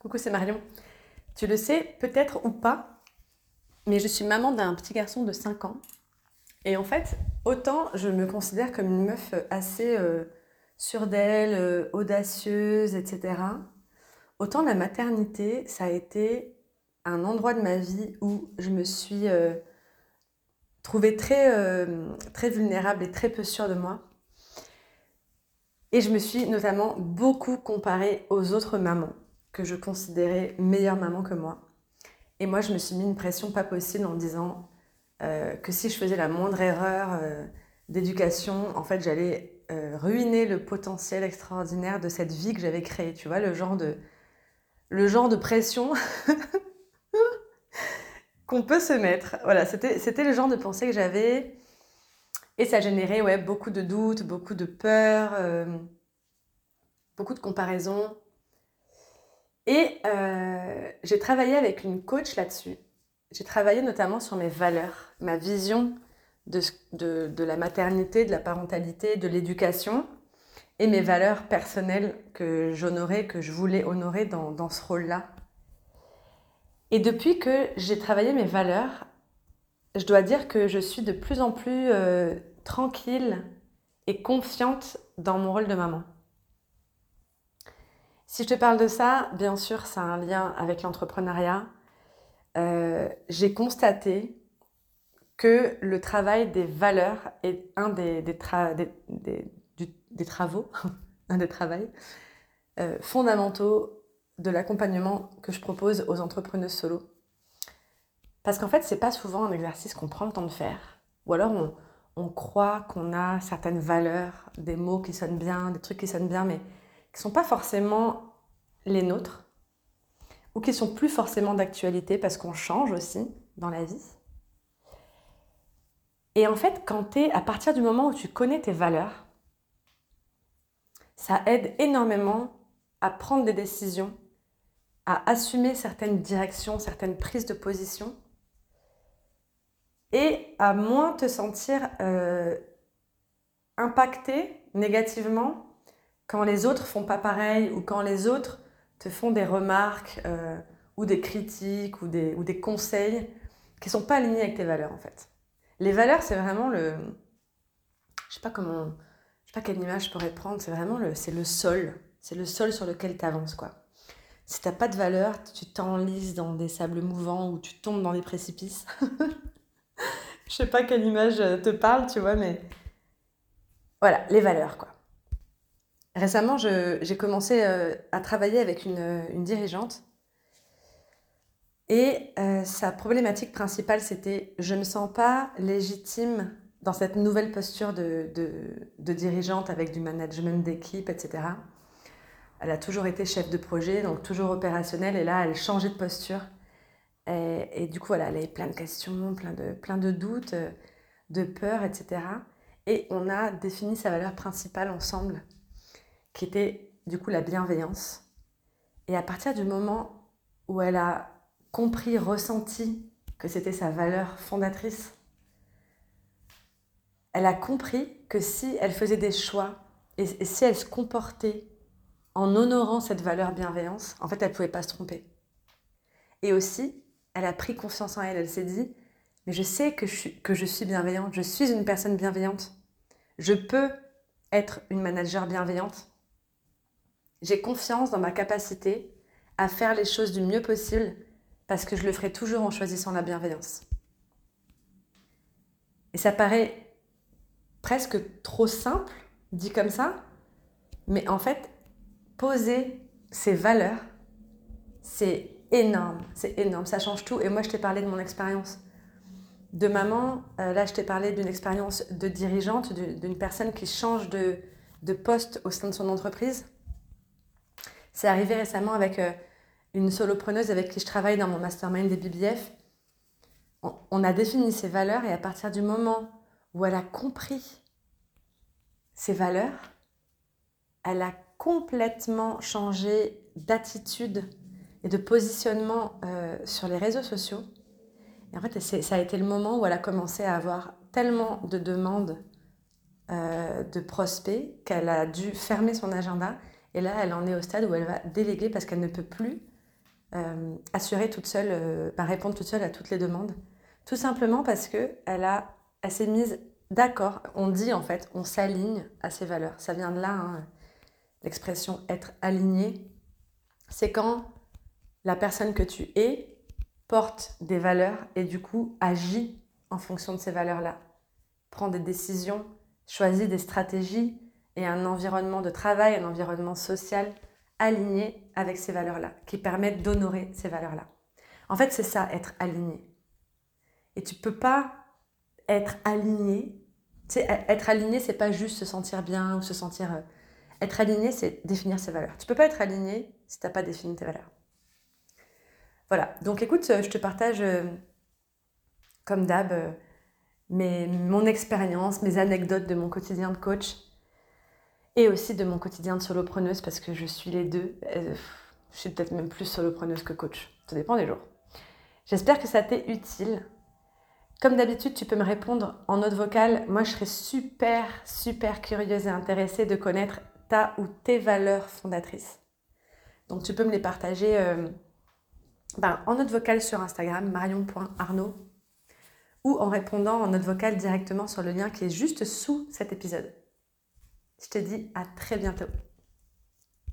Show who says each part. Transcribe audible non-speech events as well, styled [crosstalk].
Speaker 1: Coucou, c'est Marion. Tu le sais peut-être ou pas, mais je suis maman d'un petit garçon de 5 ans. Et en fait, autant je me considère comme une meuf assez euh, sûre d'elle, euh, audacieuse, etc. Autant la maternité, ça a été un endroit de ma vie où je me suis euh, trouvée très, très vulnérable et très peu sûre de moi. Et je me suis notamment beaucoup comparée aux autres mamans que je considérais meilleure maman que moi. Et moi, je me suis mis une pression pas possible en me disant euh, que si je faisais la moindre erreur euh, d'éducation, en fait, j'allais euh, ruiner le potentiel extraordinaire de cette vie que j'avais créée. Tu vois, le genre de, le genre de pression [laughs] qu'on peut se mettre. Voilà, c'était le genre de pensée que j'avais. Et ça générait ouais, beaucoup de doutes, beaucoup de peurs, beaucoup de comparaisons. Et euh, j'ai travaillé avec une coach là-dessus. J'ai travaillé notamment sur mes valeurs, ma vision de, la maternité, de la parentalité, de l'éducation et mes valeurs personnelles que j'honorais, que je voulais honorer dans, dans ce rôle-là. Et depuis que j'ai travaillé mes valeurs, je dois dire que je suis de plus en plus euh, tranquille et confiante dans mon rôle de maman. Si je te parle de ça, bien sûr, ça a un lien avec l'entrepreneuriat. Euh, j'ai constaté que le travail des valeurs est un des, des, travaux, [laughs] un des travaux euh, fondamentaux de l'accompagnement que je propose aux entrepreneuses solo. Parce qu'en fait, c'est pas souvent un exercice qu'on prend le temps de faire. Ou alors on, on croit qu'on a certaines valeurs, des mots qui sonnent bien, des trucs qui sonnent bien, mais qui ne sont pas forcément les nôtres, ou qui sont plus forcément d'actualité parce qu'on change aussi dans la vie. Et en fait, quand es, à partir du moment où tu connais tes valeurs, ça aide énormément à prendre des décisions, à assumer certaines directions, certaines prises de position, et à moins te sentir euh, impacté négativement quand les autres font pas pareil ou quand les autres te font des remarques euh, ou des critiques ou des, ou des conseils qui sont pas alignés avec tes valeurs en fait. Les valeurs, c'est vraiment le... Je sais pas comment... Je sais pas quelle image je pourrais prendre, c'est vraiment le, le sol. C'est le sol sur lequel tu avances quoi. Si t'as pas de valeur, tu t'enlises dans des sables mouvants ou tu tombes dans des précipices. [laughs] je sais pas quelle image te parle, tu vois, mais voilà, les valeurs quoi. Récemment, j'ai commencé euh, à travailler avec une, dirigeante et euh, sa problématique principale, c'était je ne me sens pas légitime dans cette nouvelle posture de, dirigeante avec du management d'équipe, etc. Elle a toujours été chef de projet, donc toujours opérationnelle, et là, elle changeait de posture. Et, du coup, voilà, elle avait plein de questions, plein de doutes, de peurs, etc. Et on a défini sa valeur principale ensemble qui était du coup la bienveillance. Et à partir du moment où elle a compris, ressenti que c'était sa valeur fondatrice, elle a compris que si elle faisait des choix et, si elle se comportait en honorant cette valeur bienveillance, en fait, elle ne pouvait pas se tromper. Et aussi, elle a pris confiance en elle. Elle s'est dit, mais je sais que je, suis, que je suis bienveillante, je suis une personne bienveillante. Je peux être une manager bienveillante. J'ai confiance dans ma capacité à faire les choses du mieux possible parce que je le ferai toujours en choisissant la bienveillance. Et ça paraît presque trop simple, dit comme ça, mais en fait, poser ses valeurs, c'est énorme, c'est énorme, ça change tout. Et moi, je t'ai parlé de mon expérience de maman, euh, là, je t'ai parlé d'une expérience de dirigeante, d'une personne qui change de, de poste au sein de son entreprise. C'est arrivé récemment avec euh, une solopreneuse avec qui je travaille dans mon mastermind des BBF. On, a défini ses valeurs et à partir du moment où elle a compris ses valeurs, elle a complètement changé d'attitude et de positionnement euh, sur les réseaux sociaux. Et en fait, ça a été le moment où elle a commencé à avoir tellement de demandes euh, de prospects qu'elle a dû fermer son agenda et là, elle en est au stade où elle va déléguer parce qu'elle ne peut plus euh, assurer toute seule, euh, bah, répondre toute seule à toutes les demandes. Tout simplement parce que elle a, elle s'est mise d'accord. On dit en fait, on s'aligne à ses valeurs. Ça vient de là, hein, l'expression être aligné. C'est quand la personne que tu es porte des valeurs et du coup agit en fonction de ces valeurs-là. Prend des décisions, choisit des stratégies et un environnement de travail, un environnement social aligné avec ces valeurs-là, qui permettent d'honorer ces valeurs-là. En fait, c'est ça, être aligné. Et tu peux pas être aligné. Tu sais, être aligné, c'est pas juste se sentir bien ou se sentir. Euh, être aligné, c'est définir ses valeurs. Tu peux pas être aligné si tu n'as pas défini tes valeurs. Voilà. Donc, écoute, euh, je te partage, euh, comme d'hab, mon expérience, mes anecdotes de mon quotidien de coach et aussi de mon quotidien de solopreneuse parce que je suis les deux. Euh, je suis peut-être même plus solopreneuse que coach. Ça dépend des jours. J'espère que ça t'est utile. Comme d'habitude, tu peux me répondre en note vocale. Moi, je serais super, super curieuse et intéressée de connaître ta ou tes valeurs fondatrices. Donc, tu peux me les partager euh, ben, en note vocale sur Instagram, marion.arnaud, ou en répondant en note vocale directement sur le lien qui est juste sous cet épisode. Je te dis à très bientôt.